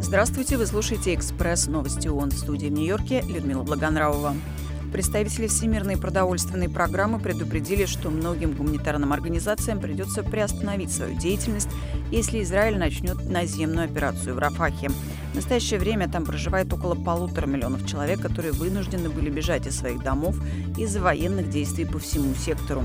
Здравствуйте, вы слушаете «Экспресс новости ООН» в студии в Нью-Йорке Людмила Благонравова. Представители Всемирной продовольственной программы предупредили, что многим гуманитарным организациям придется приостановить свою деятельность, если Израиль начнет наземную операцию в Рафахе. В настоящее время там проживает около полутора миллионов человек, которые вынуждены были бежать из своих домов из-за военных действий по всему сектору.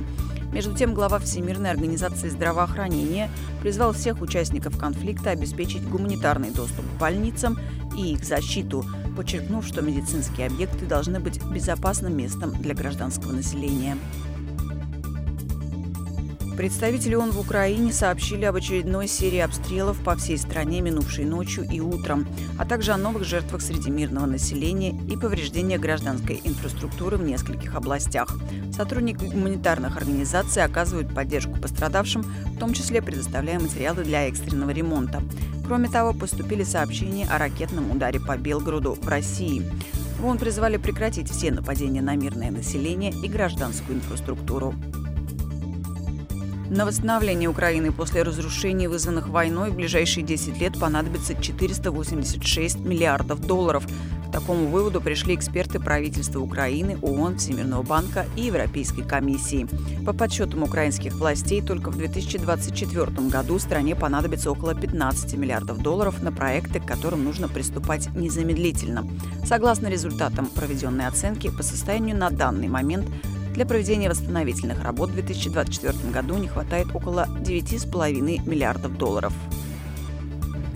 Между тем, глава Всемирной организации здравоохранения призвал всех участников конфликта обеспечить гуманитарный доступ к больницам и их защиту, подчеркнув, что медицинские объекты должны быть безопасным местом для гражданского населения. Представители ООН в Украине сообщили об очередной серии обстрелов по всей стране минувшей ночью и утром, а также о новых жертвах среди мирного населения и повреждения гражданской инфраструктуры в нескольких областях. Сотрудники гуманитарных организаций оказывают поддержку пострадавшим, в том числе предоставляя материалы для экстренного ремонта. Кроме того, поступили сообщения о ракетном ударе по Белгороду в России. В ООН призвали прекратить все нападения на мирное население и гражданскую инфраструктуру. На восстановление Украины после разрушений, вызванных войной, в ближайшие 10 лет понадобится 486 миллиардов долларов. К такому выводу пришли эксперты правительства Украины, ООН, Всемирного банка и Европейской комиссии. По подсчетам украинских властей, только в 2024 году стране понадобится около 15 миллиардов долларов на проекты, к которым нужно приступать незамедлительно. Согласно результатам проведенной оценки, по состоянию на данный момент для проведения восстановительных работ в 2024 году не хватает около 9,5 миллиардов долларов.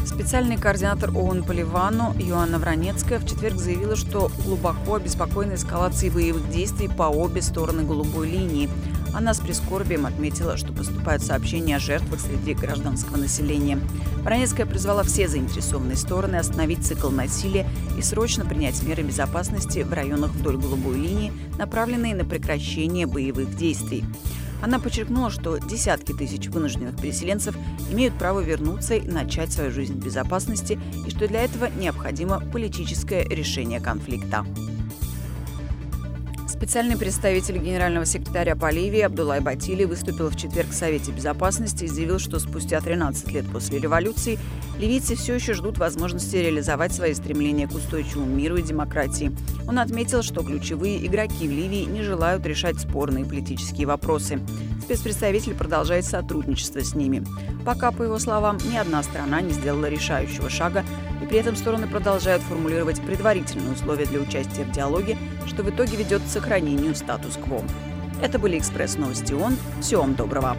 Специальный координатор ООН по Ливану Иоанна Вранецкая в четверг заявила, что глубоко обеспокоена эскалацией боевых действий по обе стороны голубой линии. Она с прискорбием отметила, что поступают сообщения о жертвах среди гражданского населения. Вранецкая призвала все заинтересованные стороны остановить цикл насилия и срочно принять меры безопасности в районах вдоль голубой линии, направленные на прекращение боевых действий. Она подчеркнула, что десятки тысяч вынужденных переселенцев имеют право вернуться и начать свою жизнь в безопасности, и что для этого необходимо политическое решение конфликта. Специальный представитель генерального секретаря по Ливии Абдулай Батили выступил в четверг в Совете Безопасности и заявил, что спустя 13 лет после революции ливийцы все еще ждут возможности реализовать свои стремления к устойчивому миру и демократии. Он отметил, что ключевые игроки в Ливии не желают решать спорные политические вопросы. Спецпредставитель продолжает сотрудничество с ними. Пока, по его словам, ни одна страна не сделала решающего шага, и при этом стороны продолжают формулировать предварительные условия для участия в диалоге, что в итоге ведет к сохранению статус-кво. Это были «Экспресс-новости ООН». Всего вам доброго!